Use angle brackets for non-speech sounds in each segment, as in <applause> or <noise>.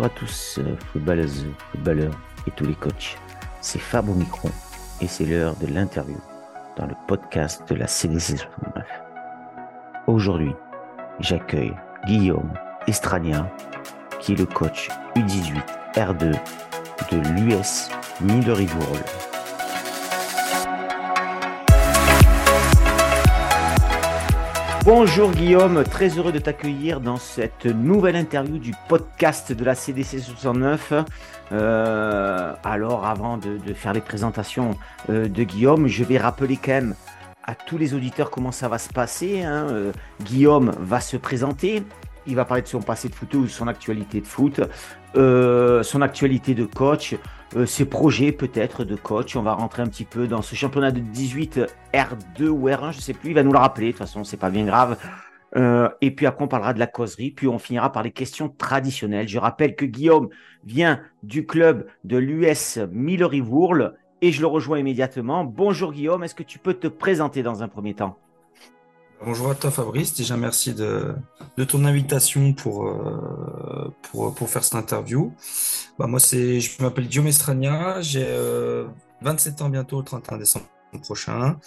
Bonjour à tous, euh, footballeuses, footballeurs et tous les coachs. C'est Fab au micro et c'est l'heure de l'interview dans le podcast de la CDC 69. Aujourd'hui, j'accueille Guillaume Estrania, qui est le coach U18 R2 de l'US Millery-Bourle. Bonjour Guillaume, très heureux de t'accueillir dans cette nouvelle interview du podcast de la CDC 69. Euh, alors avant de, faire les présentations euh, de Guillaume, je vais rappeler quand même à tous les auditeurs comment ça va se passer. Hein. Euh, Guillaume va se présenter, il va parler de son passé de foot ou de son actualité de foot, son actualité de coach, euh, ses projets peut-être de coach. On va rentrer un petit peu dans ce championnat de 18 R2 ou R1, je sais plus. Il va nous le rappeler. De toute façon, c'est pas bien grave. Euh, et puis après, on parlera de la causerie. Puis on finira par les questions traditionnelles. Je rappelle que Guillaume vient du club de l'US Millery-Vourle et je le rejoins immédiatement. Bonjour Guillaume, est-ce que tu peux te présenter dans un premier temps? Bonjour à toi Fabrice, déjà merci de, ton invitation pour, euh, pour, pour, faire cette interview. Bah, moi c'est, je m'appelle Guillaume Estrania, j'ai 27 euh, ans bientôt le 31 décembre prochain.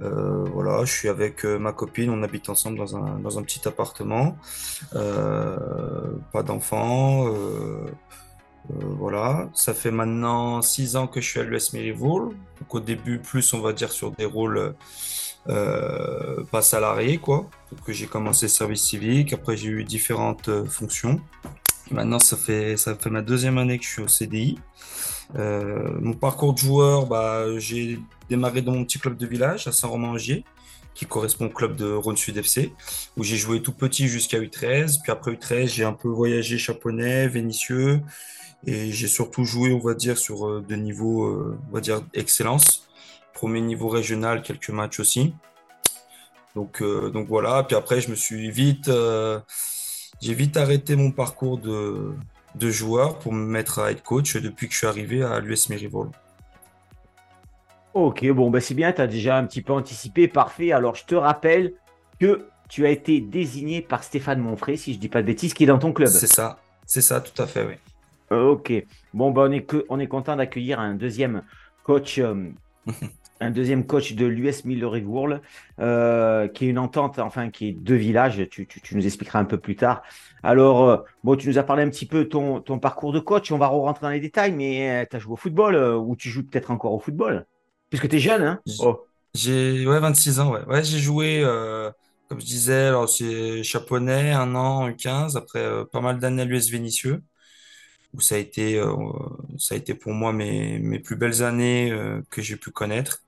Euh, voilà, je suis avec ma copine, on habite ensemble dans un, dans un petit appartement, pas d'enfants. voilà, ça fait maintenant 6 ans que je suis à l'US Merivoul. Donc au début, plus on va dire sur des rôles pas salarié, quoi. que j'ai commencé service civique, après j'ai eu différentes euh, fonctions. maintenant, ça fait, ça fait ma deuxième année que je suis au CDI. Euh, mon parcours de joueur, bah, j'ai démarré dans mon petit club de village à Saint-Romain-Angier, qui correspond au club de Rhône Sud FC, où j'ai joué tout petit jusqu'à U13. Puis après U13, j'ai un peu voyagé Chaponnet, Vénitieux, et j'ai surtout joué, on va dire, sur de niveaux, on va dire, excellence premier niveau régional, quelques matchs aussi. Donc, euh, donc voilà. Puis après, je me suis vite, euh, j'ai vite arrêté mon parcours de, de, joueur pour me mettre à être coach depuis que je suis arrivé à l'US Mérivol. Ok, bon, ben c'est bien, tu as déjà un petit peu anticipé, parfait. Alors, je te rappelle que tu as été désigné par Stéphane Monfray, si je ne dis pas de bêtises, qui est dans ton club. C'est ça, c'est ça, tout à fait, oui. Ok, bon, ben, on, est que, on est content d'accueillir un deuxième coach euh, <laughs> un deuxième coach de l'US Millery euh, qui est une entente, enfin, qui est deux villages. Tu, nous expliqueras un peu plus tard. Alors, euh, bon, tu nous as parlé un petit peu ton, ton parcours de coach. On va rentrer dans les détails, mais euh, tu as joué au football ou tu joues peut-être encore au football? Puisque tu es jeune, hein. J'ai ouais, 26 ans, ouais. j'ai joué, comme je disais, alors c'est Chaponnet, un an, 15, après pas mal d'années à l'US Vénitieux où ça a été, ça a été pour moi mes, plus belles années que j'ai pu connaître.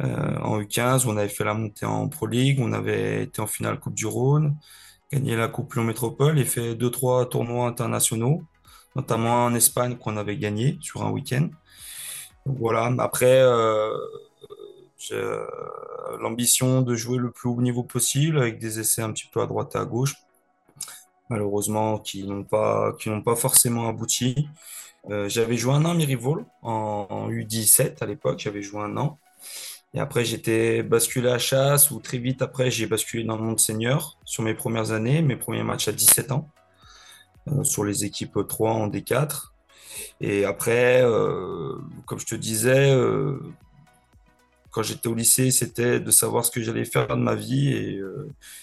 Euh, en U15, on avait fait la montée en Pro League, on avait été en finale Coupe du Rhône, gagné la Coupe Lyon Métropole et fait deux trois tournois internationaux, notamment en Espagne qu'on avait gagné sur un week-end. voilà. Après, euh, j'ai euh, l'ambition de jouer le plus haut niveau possible avec des essais un petit peu à droite et à gauche, malheureusement qui n'ont pas qui n'ont pas forcément abouti. j'avais joué un an à Mirivol en, en U17 à l'époque, j'avais joué un an. Et après, j'étais basculé à chasse, ou très vite après, j'ai basculé dans le monde senior sur mes premières années, mes premiers matchs à 17 ans, euh, sur les équipes 3 en D4. Et après, euh, comme je te disais, euh, quand j'étais au lycée, c'était de savoir ce que j'allais faire de ma vie. Et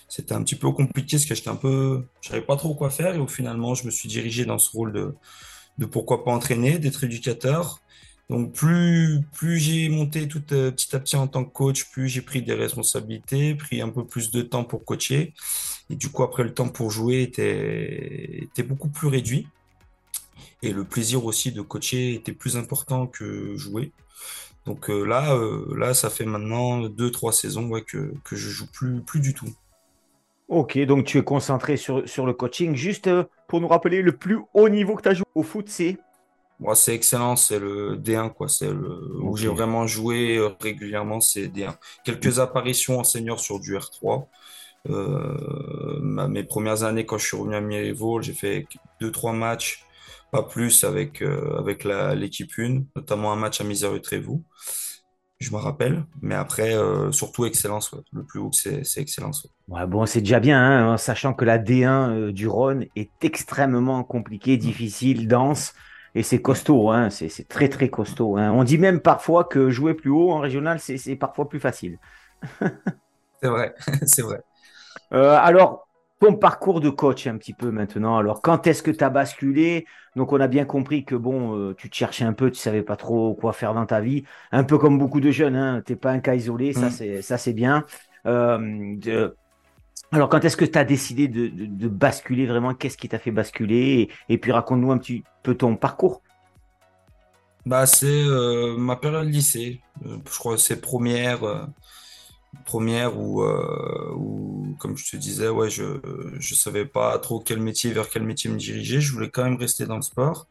c'était un petit peu compliqué parce que j'étais un peu. Je savais pas trop quoi faire. Et finalement, je me suis dirigé dans ce rôle de, pourquoi pas entraîner, d'être éducateur. Donc plus, plus j'ai monté tout euh, petit à petit en tant que coach, plus j'ai pris des responsabilités, pris un peu plus de temps pour coacher. Et du coup, après, le temps pour jouer était beaucoup plus réduit. Et le plaisir aussi de coacher était plus important que jouer. Donc euh, là, euh, là, ça fait maintenant deux, trois saisons ouais, que, que je joue plus, plus du tout. Ok, donc tu es concentré sur, sur le coaching. Juste pour nous rappeler, le plus haut niveau que tu as joué au foot, c'est? Moi, c'est excellent, c'est le D1, quoi. C'est le où j'ai vraiment joué euh, régulièrement, c'est D1. Quelques apparitions en senior sur du R3. Euh, mes premières années, quand je suis revenu à Mirivol, j'ai fait deux, trois matchs, pas plus avec, euh, avec l'équipe 1, notamment un match à Misère Trévoux. je me rappelle. Mais après, surtout excellence. Le plus haut, c'est excellence. Ouais, bon, c'est déjà bien, hein, sachant que la D1 du Rhône est extrêmement compliquée, mm. difficile, dense. Et c'est costaud, hein, c'est très très costaud. Hein. On dit même parfois que jouer plus haut en régional, c'est parfois plus facile. c'est vrai, <laughs> c'est vrai. alors, ton parcours de coach un petit peu maintenant. Alors, quand est-ce que tu as basculé? Donc, on a bien compris que bon, euh, tu te cherchais un peu, tu savais pas trop quoi faire dans ta vie. Un peu comme beaucoup de jeunes, hein. tu n'es pas un cas isolé, ça mm. c'est ça c'est bien. Euh, alors, quand est-ce que tu as décidé de, basculer vraiment? Qu'est-ce qui t'a fait basculer? Et, puis, raconte-nous un petit peu ton parcours. Bah, c'est euh, ma période lycée. je crois que c'est première première où, euh, où, comme je te disais, ouais, je ne savais pas trop quel métier, vers quel métier me diriger. Je voulais quand même rester dans le sport.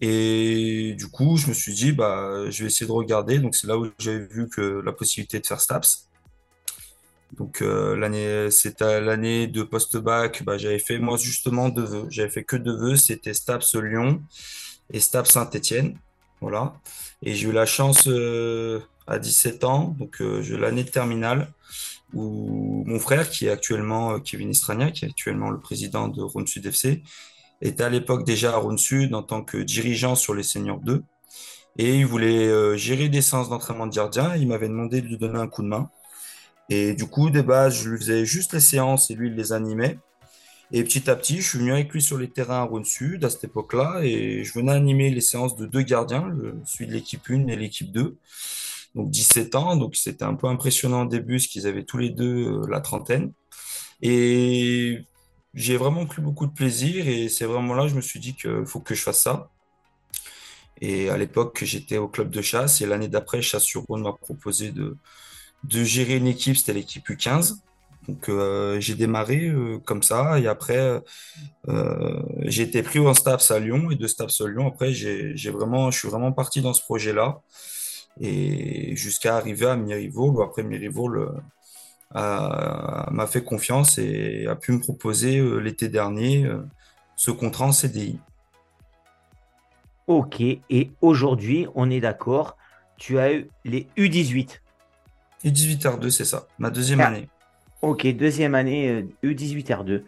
Et du coup, je me suis dit, bah, je vais essayer de regarder. Donc, c'est là où j'avais vu que la possibilité de faire STAPS. Donc, euh, l'année, c'était l'année de post-bac. Bah, j'avais fait, moi, justement, deux vœux. J'avais fait que deux vœux. C'était STAPS Lyon et STAPS Saint-Étienne. Voilà. Et j'ai eu la chance, euh, à 17 ans, donc euh, l'année de terminale, où mon frère, qui est actuellement euh, Kevin Estrania, qui est actuellement le président de Rhône Sud FC, était à l'époque déjà à Rhône Sud en tant que dirigeant sur les seniors 2. Et il voulait euh, gérer des séances d'entraînement de gardien. Il m'avait demandé de lui donner un coup de main. Et du coup, des bases, je lui faisais juste les séances et lui, il les animait. Et petit à petit, je suis venu avec lui sur les terrains à Rhône Sud à cette époque-là et je venais animer les séances de deux gardiens, celui de l'équipe 1 et l'équipe 2 donc 17 ans. Donc c'était un peu impressionnant au début, parce qu'ils avaient tous les deux euh, la trentaine. Et j'ai vraiment pris beaucoup de plaisir et c'est vraiment là que je me suis dit qu'il faut que je fasse ça. Et à l'époque, j'étais au club de chasse et l'année d'après, Chasse sur Rhône m'a proposé de, de gérer une équipe, c'était l'équipe U15. Donc euh, j'ai démarré euh, comme ça et après j'ai été pris en STAPS à Lyon et de STAPS à Lyon après j'ai vraiment je suis vraiment parti dans ce projet là et jusqu'à arriver à Mirivol, où après Mirivol euh, m'a fait confiance et a pu me proposer euh, l'été dernier euh, ce contrat en CDI. Ok, et aujourd'hui, on est d'accord, tu as eu les U18. U18 R2, c'est ça, ma deuxième ah. année. Ok, deuxième année U18 R2.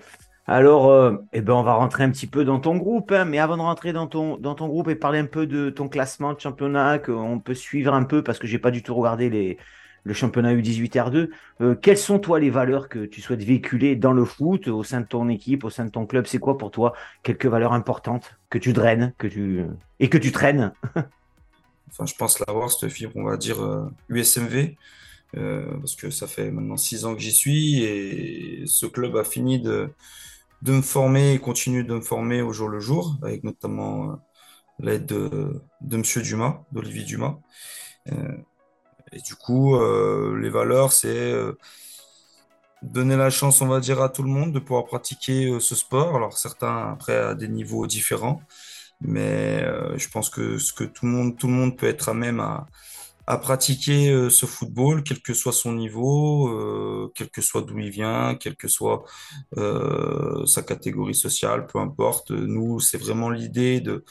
Alors, euh, eh ben, on va rentrer un petit peu dans ton groupe, hein, mais avant de rentrer dans ton, groupe et parler un peu de ton classement de championnat, qu'on peut suivre un peu, parce que j'ai pas du tout regardé les, le championnat U18 R2, euh, quelles sont toi les valeurs que tu souhaites véhiculer dans le foot, au sein de ton équipe, au sein de ton club? C'est quoi pour toi quelques valeurs importantes que tu draines et que tu traînes? <laughs> Enfin, je pense l'avoir, cette fibre, on va dire USMV. Euh, parce que ça fait maintenant six ans que j'y suis et ce club a fini de, de me former et continue de me former au jour le jour, avec notamment euh, l'aide de, de Monsieur Dumas, d'Olivier Dumas. Euh, et du coup, euh, les valeurs, c'est donner la chance, on va dire, à tout le monde de pouvoir pratiquer ce sport. Alors certains, après, à des niveaux différents, mais je pense que ce que tout le monde, tout le monde peut être à même à, à pratiquer euh, ce football, quel que soit son niveau, euh, quel que soit d'où il vient, quelle que soit euh, sa catégorie sociale, peu importe. Nous, c'est vraiment l'idée de,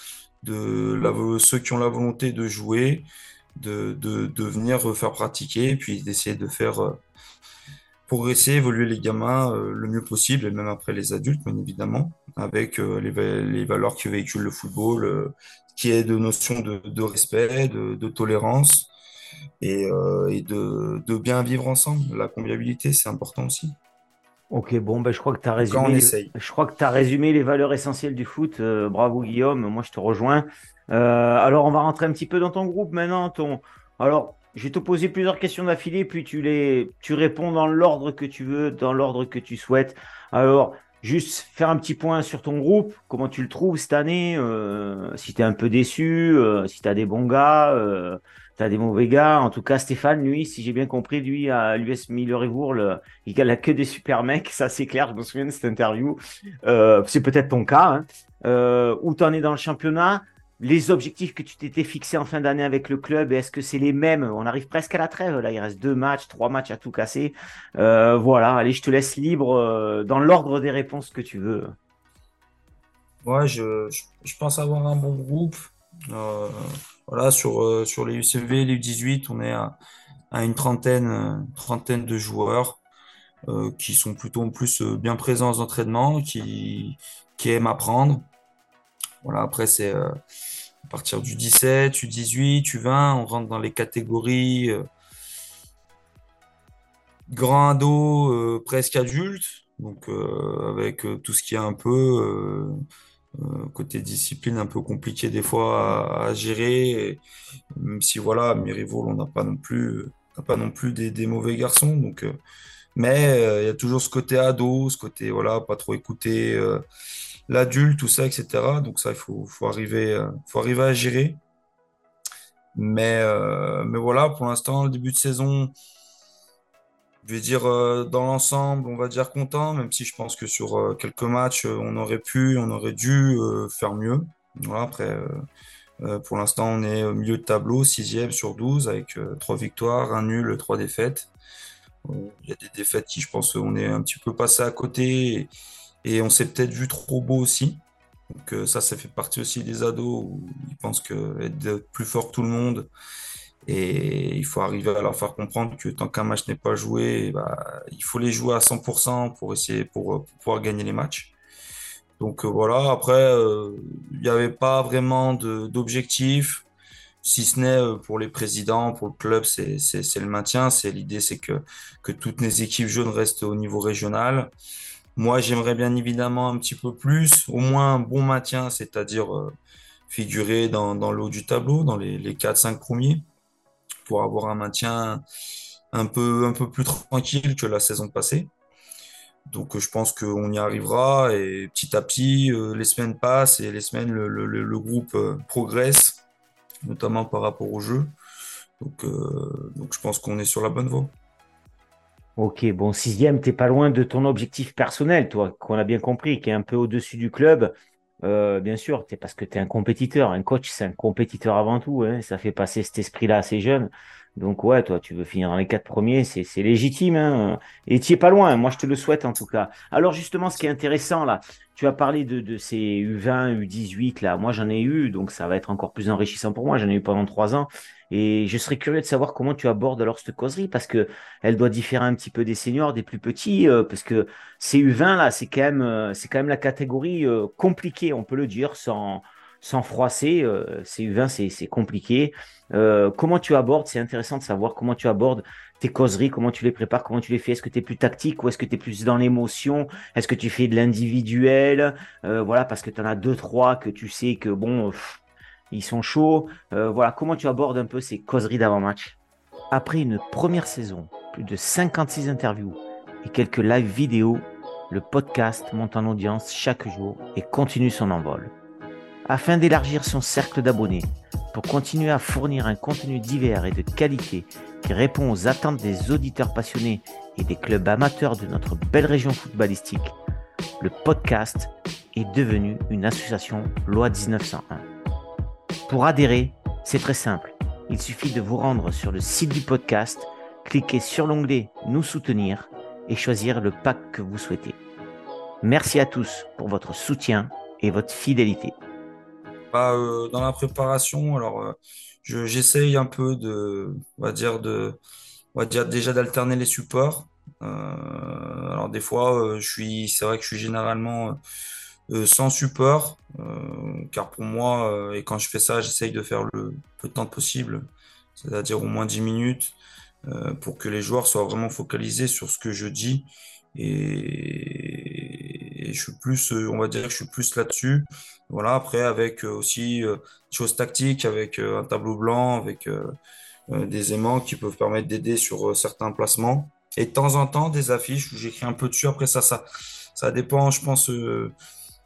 de ceux qui ont la volonté de jouer, de, de, de venir faire pratiquer, puis d'essayer de faire euh, progresser, évoluer les gamins euh, le mieux possible, et même après les adultes, bien évidemment, avec les, les, valeurs que véhicule le football, qui est de notions de, de respect, de tolérance, et, euh, et de, de, bien vivre ensemble. La convivialité, c'est important aussi. Ok, bon, ben, je crois que tu as résumé. Je crois que tu as résumé les valeurs essentielles du foot. Euh, bravo Guillaume, moi je te rejoins. Euh, alors on va rentrer un petit peu dans ton groupe maintenant. Ton... Alors, je vais te poser plusieurs questions d'affilée, puis tu les, tu réponds dans l'ordre que tu veux, dans l'ordre que tu souhaites. Alors, juste faire un petit point sur ton groupe, comment tu le trouves cette année, si tu es un peu déçu, si tu as des bons gars, tu as des mauvais gars. En tout cas, Stéphane, lui, si j'ai bien compris, lui, à l'US et il a que des super mecs. <laughs> Ça, c'est clair. Je me souviens de cette interview. Euh, c'est peut-être ton cas. Hein. Euh, où tu es dans le championnat les objectifs que tu t'étais fixés en fin d'année avec le club, est-ce que c'est les mêmes? On arrive presque à la trêve, là, il reste deux matchs, trois matchs à tout casser. Euh, voilà, allez, je te laisse libre dans l'ordre des réponses que tu veux. Ouais, je, pense avoir un bon groupe. Voilà, sur, sur les UCV, les U18, on est à, à une trentaine, trentaine de joueurs qui sont plutôt en plus bien présents aux entraînements, qui, qui aiment apprendre. Voilà, après, c'est à partir du 17, U18, U20, on rentre dans les catégories grand ado, presque adulte, donc avec tout ce qui est un peu côté discipline un peu compliqué des fois à, gérer. même si voilà, mes rivaux, on n'a pas non plus, pas non plus des, mauvais garçons. Donc, mais il y a toujours ce côté ado, ce côté voilà, pas trop écouter l'adulte, tout ça, etc. Donc ça, il faut, faut arriver, faut arriver à gérer. Mais, mais voilà, pour l'instant, le début de saison, je vais dire euh, dans l'ensemble, on va dire content, même si je pense que sur euh, quelques matchs, euh, on aurait pu, on aurait dû faire mieux. Voilà, après, pour l'instant, on est au milieu de tableau, sixième sur 12, avec trois victoires, un nul, trois défaites. Il y a des défaites qui, je pense, on est un petit peu passé à côté et, on s'est peut-être vu trop beau aussi. Donc ça, ça fait partie aussi des ados où ils pensent que être plus fort que tout le monde, et il faut arriver à leur faire comprendre que tant qu'un match n'est pas joué, bah, il faut les jouer à 100% pour essayer pour, pouvoir gagner les matchs. Donc euh, voilà, après, euh, il n'y avait pas vraiment d'objectif, si ce n'est euh, pour les présidents, pour le club, c'est le maintien. C'est L'idée, c'est que, que toutes les équipes jeunes restent au niveau régional. Moi, j'aimerais bien évidemment un petit peu plus, au moins un bon maintien, c'est-à-dire figurer dans, dans le haut du tableau, dans les, les 4-5 premiers pour avoir un maintien un peu, plus tranquille que la saison passée. Donc je pense qu'on y arrivera et petit à petit, euh, les semaines passent et les semaines, le, groupe euh, progresse, notamment par rapport au jeu. Donc, euh, donc je pense qu'on est sur la bonne voie. Ok, bon, sixième, t'es pas loin de ton objectif personnel, toi, qu'on a bien compris, qui est un peu au-dessus du club. Euh, bien sûr, c'est parce que tu es un compétiteur. Un coach, c'est un compétiteur avant tout. Hein. Ça fait passer cet esprit-là à ces. Donc ouais, toi, tu veux finir dans les quatre premiers, c'est, légitime. Hein. Et tu es pas loin. Moi, je te le souhaite en tout cas. Alors justement, ce qui est intéressant là, tu as parlé de, de ces U20, U18 là. Moi, j'en ai eu, donc ça va être encore plus enrichissant pour moi. J'en ai eu pendant trois ans. Et je serais curieux de savoir comment tu abordes alors cette causerie, parce que elle doit différer un petit peu des seniors, des plus petits, euh, parce que ces U20 là, c'est quand même, euh, c'est quand même la catégorie euh, compliquée, on peut le dire, sans, sans froisser. ces U20, c'est compliqué. comment tu abordes C'est intéressant de savoir comment tu abordes tes causeries, comment tu les prépares, comment tu les fais. Est-ce que tu es plus tactique ou est-ce que tu es plus dans l'émotion? Est-ce que tu fais de l'individuel? Voilà, parce que tu en as deux, trois que tu sais que bon ils sont chauds. Euh, voilà, comment tu abordes un peu ces causeries d'avant-match Après une première saison, plus de 56 interviews et quelques live vidéo, le podcast monte en audience chaque jour et continue son envol. Afin d'élargir son cercle d'abonnés, pour continuer à fournir un contenu divers et de qualité qui répond aux attentes des auditeurs passionnés et des clubs amateurs de notre belle région footballistique, le podcast est devenu une association loi 1901. Pour adhérer, c'est très simple. Il suffit de vous rendre sur le site du podcast, cliquer sur l'onglet Nous soutenir et choisir le pack que vous souhaitez. Merci à tous pour votre soutien et votre fidélité. Bah, euh, dans la préparation, alors euh, j'essaye un peu de, on va dire de, on va dire déjà d'alterner les supports. Euh, alors des fois, je suis, c'est vrai que je suis généralement euh, sans support, euh, car pour moi, euh, et quand je fais ça, j'essaye de faire le peu de temps possible, c'est-à-dire au moins 10 minutes, pour que les joueurs soient vraiment focalisés sur ce que je dis. Et, je suis plus, on va dire que je suis plus là-dessus. Voilà, après, avec aussi des choses tactiques, avec un tableau blanc, avec des aimants qui peuvent permettre d'aider sur certains placements. Et de temps en temps, des affiches où j'écris un peu dessus. Après, ça, ça, ça dépend, je pense,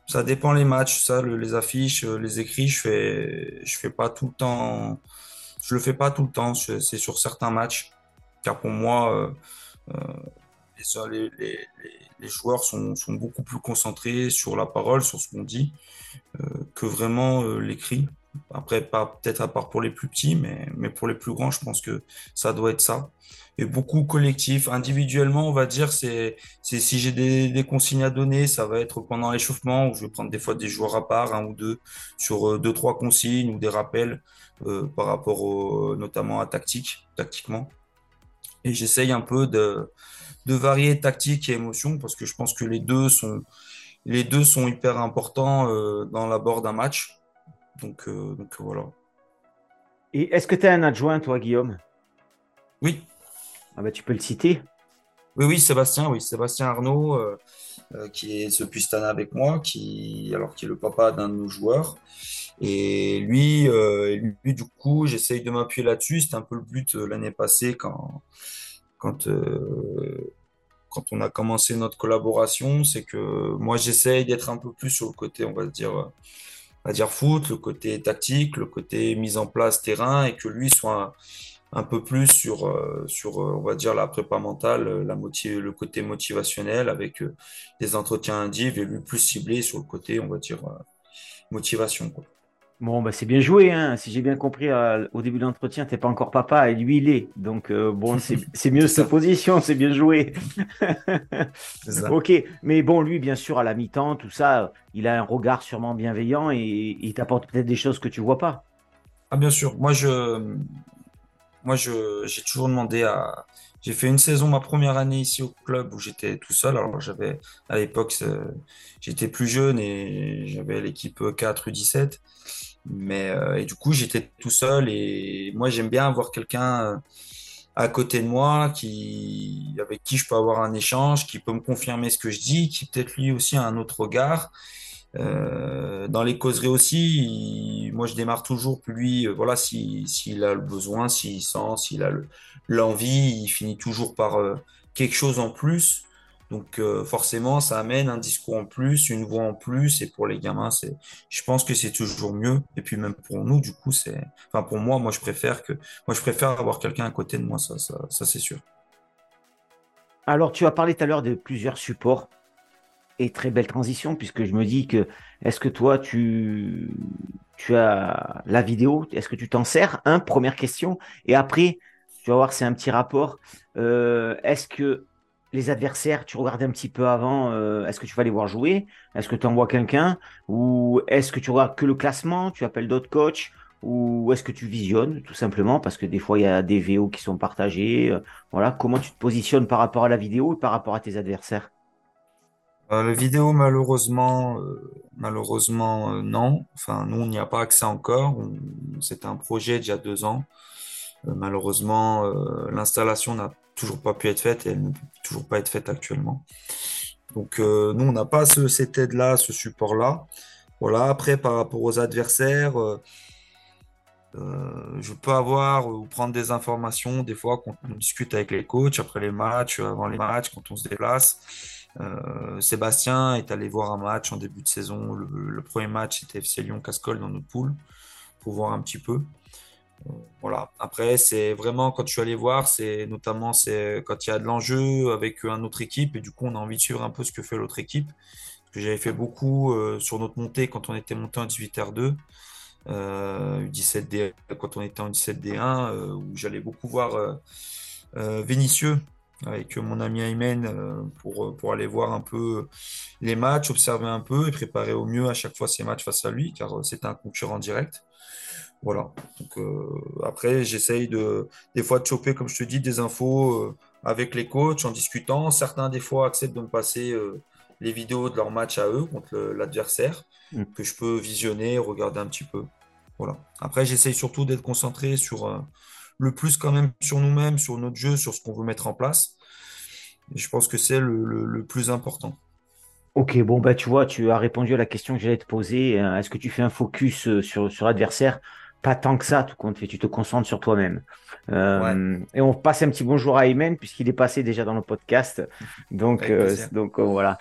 ça dépend les matchs, ça, les affiches, euh, les écrits, je fais, fais pas tout le temps. Je le fais pas tout le temps. C'est sur certains matchs, car pour moi, euh, euh, les, joueurs sont, beaucoup plus concentrés sur la parole, sur ce qu'on dit, que vraiment l'écrit. Après, peut-être à part pour les plus petits, mais, mais pour les plus grands, je pense que ça doit être ça. Et beaucoup collectif. Individuellement, on va dire, c'est, si j'ai des, consignes à donner, ça va être pendant l'échauffement où je vais prendre des fois des joueurs à part, un ou deux, sur euh, deux, trois consignes ou des rappels euh, par rapport notamment à tactique, tactiquement. Et j'essaye un peu de, de varier tactique et émotion parce que je pense que les deux sont, les deux sont hyper importants euh, dans l'abord d'un match. Donc, euh, donc voilà. Et est-ce que tu as un adjoint, toi, Guillaume? Oui. Ah bah, tu peux le citer. Oui, oui, Sébastien, oui, Sébastien Arnaud, euh, qui est ce Pustana avec moi, qui, alors qui est le papa d'un de nos joueurs. Et lui, lui du coup, j'essaye de m'appuyer là-dessus. C'était un peu le but l'année passée quand, quand, quand on a commencé notre collaboration, c'est que moi j'essaye d'être un peu plus sur le côté, on va dire, va dire foot, le côté tactique, le côté mise en place terrain, et que lui soit un, peu plus sur, euh, sur, euh, on va dire, la prépa mentale, la le côté motivationnel avec euh, des entretiens indiv et lui plus ciblé sur le côté, on va dire, motivation. Quoi. Bon, bah, c'est bien joué. Hein. Si j'ai bien compris euh, au début de l'entretien, tu n'es pas encore papa et lui, il est. Donc, euh, bon, <laughs> c'est mieux cette position, c'est bien joué. ok, mais bon, lui, bien sûr, à la mi-temps, tout ça, il a un regard sûrement bienveillant et il t'apporte peut-être des choses que tu vois pas. Ah, bien sûr. Moi, je, moi, j'ai toujours demandé à. J'ai fait une saison, ma première année ici au club où j'étais tout seul. Alors, j'avais, à l'époque, j'étais plus jeune et j'avais l'équipe 4 U17. Mais euh, et du coup, j'étais tout seul et moi, j'aime bien avoir quelqu'un euh, à côté de moi qui, avec qui je peux avoir un échange, qui peut me confirmer ce que je dis, qui peut-être lui aussi a un autre regard. Euh, dans les causeries aussi, moi je démarre toujours, lui, voilà, s'il si, a le besoin, s'il sent, s'il a l'envie, il finit toujours par quelque chose en plus. Donc euh, forcément, ça amène un discours en plus, une voix en plus, et pour les gamins, c'est, je pense que c'est toujours mieux. Et puis même pour nous, du coup, c'est, enfin pour moi, moi je préfère que, moi je préfère avoir quelqu'un à côté de moi, ça c'est sûr. Alors tu as parlé tout à l'heure de plusieurs supports et très belle transition puisque je me dis que est-ce que toi tu as la vidéo, est-ce que tu t'en sers? Un première question. Et après tu vas voir c'est un petit rapport. Euh, est-ce que les adversaires, tu regardes un petit peu avant, euh, est-ce que tu vas les voir jouer? Est-ce que tu envoies quelqu'un? Ou est-ce que tu regardes que le classement? Tu appelles d'autres coachs? Ou est-ce que tu visionnes tout simplement? Parce que des fois, il y a des VO qui sont partagés. Euh, voilà, comment tu te positionnes par rapport à la vidéo et par rapport à tes adversaires? Euh, La vidéo, malheureusement, malheureusement non. Enfin, nous, on n'y a pas accès encore. C'était un projet a deux ans. malheureusement, l'installation n'a toujours pas pu être faite et elle ne peut toujours pas être faite actuellement. Donc euh, nous, on n'a pas ce, cette aide-là, ce support-là. Voilà, après, par rapport aux adversaires, euh, euh, je peux avoir ou prendre des informations des fois quand on discute avec les coachs après les matchs, avant les matchs, quand on se déplace. Sébastien est allé voir un match en début de saison. Le, premier match, c'était FC Lyon-Cascol dans notre poule, pour voir un petit peu. Voilà. Après, c'est vraiment quand je suis allé voir, c'est notamment c'est quand il y a de l'enjeu avec une autre équipe et du coup on a envie de suivre un peu ce que fait l'autre équipe. j'avais fait beaucoup euh, sur notre montée quand on était monté en 18R2, euh, 17D, quand on était en 17D1, euh, où j'allais beaucoup voir euh, Vénitieux avec mon ami Aymen pour, pour aller voir un peu les matchs, observer un peu et préparer au mieux à chaque fois ces matchs face à lui, car c'était un concurrent direct. Voilà. Donc, euh, après, j'essaye de, des fois de choper, comme je te dis, des infos euh, avec les coachs en discutant. Certains, des fois, acceptent de me passer euh, les vidéos de leur match à eux contre l'adversaire, mm. que je peux visionner, regarder un petit peu. Voilà. Après, j'essaye surtout d'être concentré sur le plus quand même sur nous-mêmes, sur notre jeu, sur ce qu'on veut mettre en place. Et je pense que c'est le, plus important. Ok, bon, bah, tu vois, tu as répondu à la question que j'allais te poser. Est-ce que tu fais un focus sur, sur l'adversaire? Pas tant que ça, tout compte fait. Tu te concentres sur toi-même. Euh, et on passe un petit bonjour à Aymen, puisqu'il est passé déjà dans le podcast. Donc, euh, donc euh, voilà.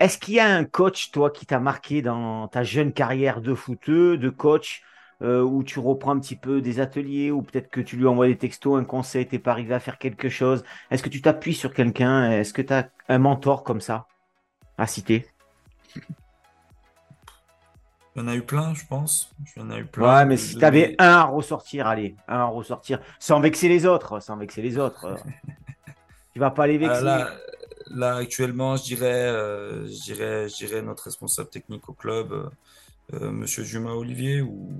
Est-ce qu'il y a un coach, toi, qui t'a marqué dans ta jeune carrière de footeux, de coach, où tu reprends un petit peu des ateliers, ou peut-être que tu lui envoies des textos, un conseil, t'es pas arrivé à faire quelque chose Est-ce que tu t'appuies sur quelqu'un? Est-ce que tu as un mentor comme ça à citer? <laughs> Il y en a eu plein, je pense. Il y en a eu plein. Ouais, mais si tu avais un à ressortir, allez, un à ressortir, sans vexer les autres, sans vexer les autres. <laughs> tu vas pas les Ah, vexer. Là, là, actuellement, je dirais, euh, je dirais, je dirais notre responsable technique au club, euh, euh, Monsieur Juma Olivier, où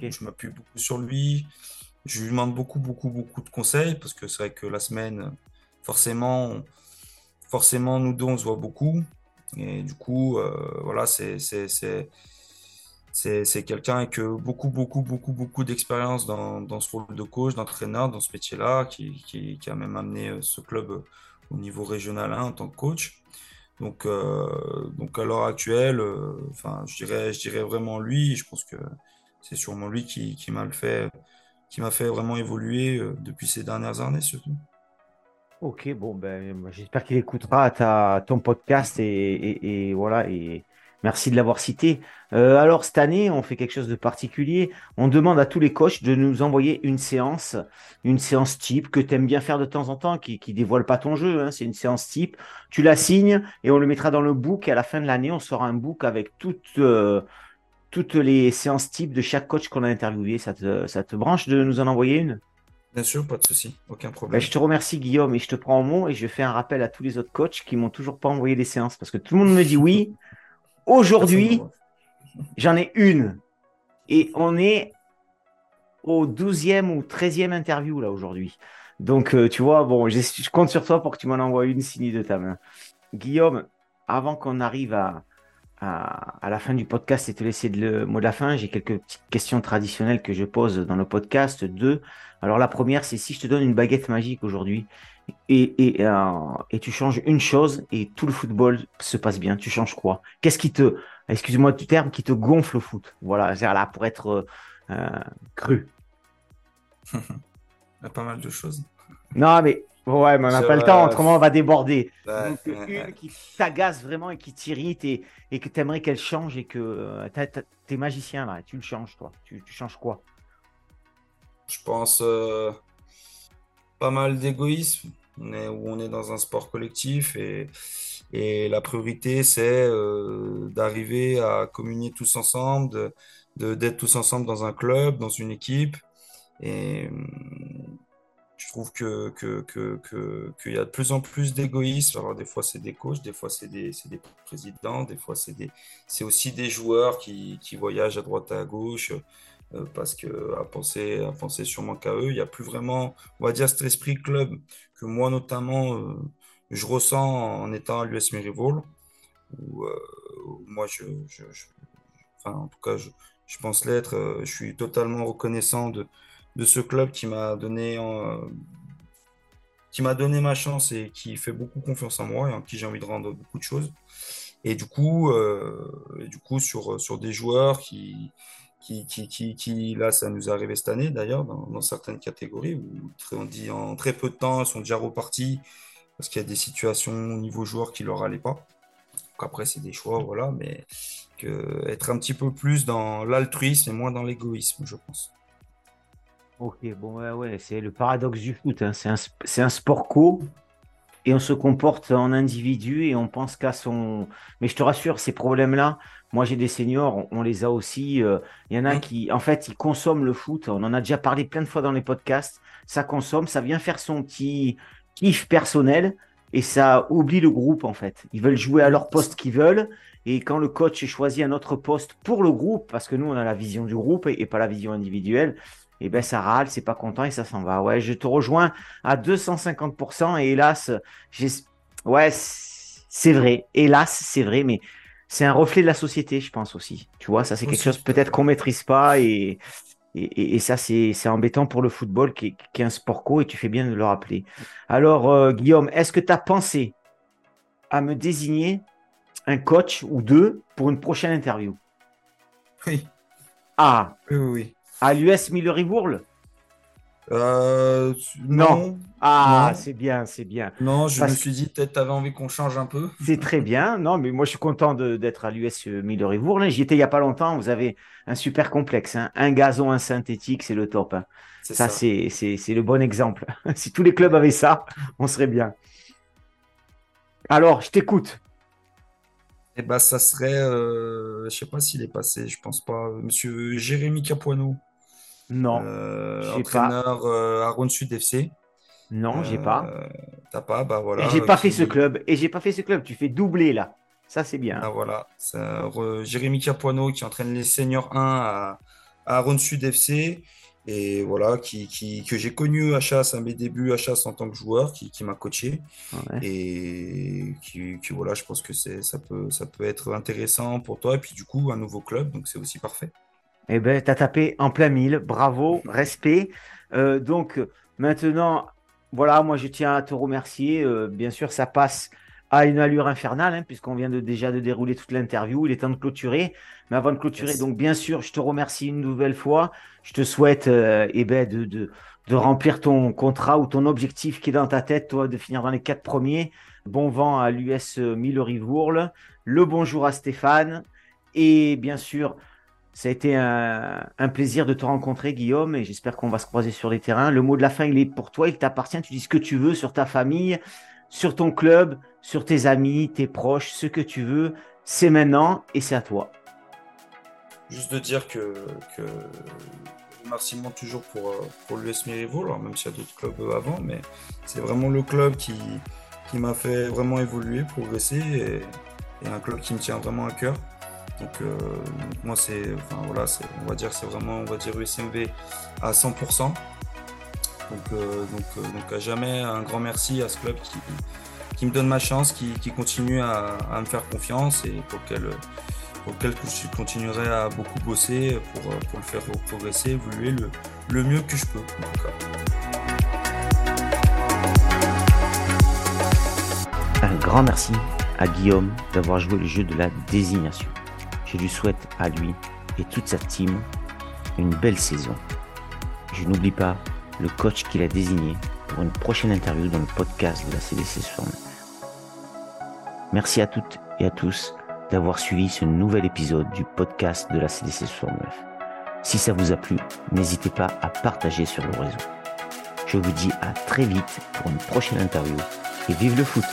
je m'appuie beaucoup sur lui. Je lui demande beaucoup, beaucoup, beaucoup de conseils parce que c'est vrai que la semaine, forcément, forcément, nous deux, on se voit beaucoup. Et du coup, euh, voilà, c'est, c'est, quelqu'un avec euh, beaucoup, beaucoup, beaucoup, beaucoup d'expérience dans, dans ce rôle de coach, d'entraîneur, dans ce métier-là, qui, qui, qui a même amené euh, ce club euh, au niveau régional 1 en tant que coach. Donc, euh, donc à l'heure actuelle, euh, enfin, je dirais, vraiment lui. Je pense que c'est sûrement lui qui, m'a fait, vraiment évoluer euh, depuis ces dernières années surtout. Ok, bon, ben, j'espère qu'il écoutera ton podcast et, voilà, merci de l'avoir cité. Euh, alors, cette année, on fait quelque chose de particulier. On demande à tous les coachs de nous envoyer une séance, une séance type que tu aimes bien faire de temps en temps, qui, qui dévoile pas ton jeu, hein, c'est une séance type. Tu la signes et on le mettra dans le book. Et à la fin de l'année, on sort un book avec toutes, euh, toutes les séances types de chaque coach qu'on a interviewé. Ça te, ça te branche de nous en envoyer une? Bien sûr, pas de souci, aucun Ben, problème. je te remercie, Guillaume, et je te prends au mot et je fais un rappel à tous les autres coachs qui m'ont toujours pas envoyé les séances parce que tout le monde me dit oui. Aujourd'hui, j'en ai une et on est au 12e ou 13e interview là aujourd'hui. Donc, euh, tu vois, bon, je compte sur toi pour que tu m'en envoies une signée de ta main. Guillaume, avant qu'on arrive à, à, à la fin du podcast et te laisser le mot de la fin, j'ai quelques petites questions traditionnelles que je pose dans le podcast. Deux. Alors, la première, c'est si je te donne une baguette magique aujourd'hui et, et, euh, et tu changes une chose et tout le football se passe bien, tu changes quoi? Qu'est-ce qui te, excuse-moi du terme, qui te gonfle au foot? Voilà, c'est là pour être euh, euh, cru. <laughs> Il y a pas mal de choses. Non, mais ouais, mais on n'a pas le temps, autrement on va déborder. Donc, une qui t'agace vraiment et qui t'irrite et, et que tu aimerais qu'elle change et que t'es magicien là, tu le changes toi. Tu, tu changes quoi? Je pense euh, pas mal d'égoïsme. On est, où on est dans un sport collectif et, la priorité, c'est euh, d'arriver à communier tous ensemble, de, de- d'être tous ensemble dans un club, dans une équipe. Et hum, je trouve que, que, que, que- qu'il y a de plus en plus d'égoïsme. Alors, des fois, c'est des coachs, des fois, c'est des, des présidents, des fois, c'est aussi des joueurs qui, qui voyagent à droite et à gauche euh, parce que à penser, à penser sûrement qu'à eux, il n'y a plus vraiment, on va dire, cet esprit club que moi, notamment, euh, je ressens en étant à l'US Merivool, où, euh, où moi, en tout cas, je, pense l'être. je suis totalement reconnaissant de, ce club qui m'a donné, qui m'a donné ma chance et qui fait beaucoup confiance en moi et en qui j'ai envie de rendre beaucoup de choses. Et du coup, du coup sur, sur des joueurs qui, qui, qui, qui, là, ça nous est arrivé cette année d'ailleurs, dans, certaines catégories où on dit en très peu de temps, ils sont déjà repartis parce qu'il y a des situations au niveau joueur qui leur allaient pas. Donc après, c'est des choix, voilà, mais être un petit peu plus dans l'altruisme et moins dans l'égoïsme, je pense. Ok, bon, ouais, ouais, c'est le paradoxe du foot. hein. C'est un sport co et on se comporte en individu et on pense qu'à son. Mais je te rassure, ces problèmes-là, moi j'ai des seniors, on, on les a aussi. euh, Il y en a Mm. qui, en fait, ils consomment le foot. On en a déjà parlé plein de fois dans les podcasts. Ça consomme, ça vient faire son petit kiff personnel et ça oublie le groupe, en fait. Ils veulent jouer à leur poste qu'ils veulent. Et quand le coach choisit un autre poste pour le groupe, parce que nous, on a la vision du groupe et, et pas la vision individuelle, et ben ça râle, c'est pas content et ça s'en va. Ouais, je te rejoins à 250% et hélas, j'ai... ouais, c'est vrai. Hélas, c'est vrai, mais c'est un reflet de la société, je pense aussi. Tu vois, ça c'est quelque chose peut-être qu'on maîtrise pas et, et, et- et ça c'est embêtant pour le football qui est, qui est un sport co et tu fais bien de le rappeler. Alors, euh, Guillaume, est-ce que tu as pensé à me désigner un coach ou deux pour une prochaine interview? Oui, Ah, oui, oui. oui. à l'US Millery-Bourle? Euh, Non. non, Ah, c'est bien, c'est bien. non, je Parce- me suis dit peut-être tu avais envie qu'on change un peu. C'est très bien. Non, mais moi, je suis content d'être à l'US Millery-Bourle. J'y étais il n'y a pas longtemps. Vous avez un super complexe. hein. Un gazon, un synthétique, c'est le top. hein. C'est Ça, ça. c'est le bon exemple. <laughs> Si tous les clubs avaient ça, on serait bien. Alors, je t'écoute. Et bah, ça serait, euh, je sais pas s'il est passé, je pense pas. Monsieur Jérémy Capuano, Non, euh, entraîneur euh, à Rhône Sud FC. Non, j'ai pas. Euh, t'as pas, bah Et voilà, j'ai euh, pas fait ce club. Et j'ai pas fait ce club. Tu fais doubler là. Ça, c'est bien. bah voilà, ça, re- Jérémy Capuano qui entraîne les seniors 1 à, à Rhône Sud FC. Et voilà, qui, qui- que j'ai connu à Chasse à mes débuts à Chasse en tant que joueur, qui, qui m'a coaché. Ouais. Et qui, qui, voilà, je pense que ça peut, ça peut être intéressant pour toi. Et puis du coup, un nouveau club, donc c'est aussi parfait. Eh ben, t'as tapé en plein mille. Bravo, respect. Euh, donc, maintenant, voilà, moi, je tiens à te remercier. Euh, bien sûr, ça passe à une allure infernale, hein, puisqu'on vient de, déjà de dérouler toute l'interview. Il est temps de clôturer. Mais avant de clôturer, donc, bien sûr, je te remercie une nouvelle fois. Je te souhaite euh, eh ben, de, de, de remplir ton contrat ou ton objectif qui est dans ta tête, toi, de finir dans les quatre premiers. Bon vent à l'US Mille-Rivourle. Le bonjour à Stéphane. Et bien sûr, ça a été un, plaisir de te rencontrer, Guillaume, et j'espère qu'on va se croiser sur les terrains. Le mot de la fin, il est pour toi, il t'appartient. Tu dis ce que tu veux sur ta famille, sur ton club, sur tes amis, tes proches, ce que tu veux. C'est maintenant et c'est à toi. Juste de dire que, que remerciement toujours pour, euh, l'US alors même s'il y a d'autres clubs avant, mais c'est vraiment le club qui, qui m'a fait vraiment évoluer, progresser, et, et un club qui me tient vraiment à cœur. Donc euh, moi c'est, enfin voilà, on va dire c'est vraiment, on va dire USMV à 100%. Donc, euh, donc, euh, donc à jamais un grand merci à ce club qui, me donne ma chance, qui, qui continue à, à me faire confiance et pour lequel, pour lequel je continuerai à beaucoup bosser pour, pour le faire progresser, évoluer le, le mieux que je peux. En tout cas. Un grand merci à Guillaume d'avoir joué le jeu de la désignation. Je lui souhaite à lui et toute sa team une belle saison. Je n'oublie pas le coach qu'il a désigné pour une prochaine interview dans le podcast de la CDC 69. Merci à toutes et à tous d'avoir suivi ce nouvel épisode du podcast de la CDC 69. Si ça vous a plu, n'hésitez pas à partager sur vos réseaux. Je vous dis à très vite pour une prochaine interview et vive le foot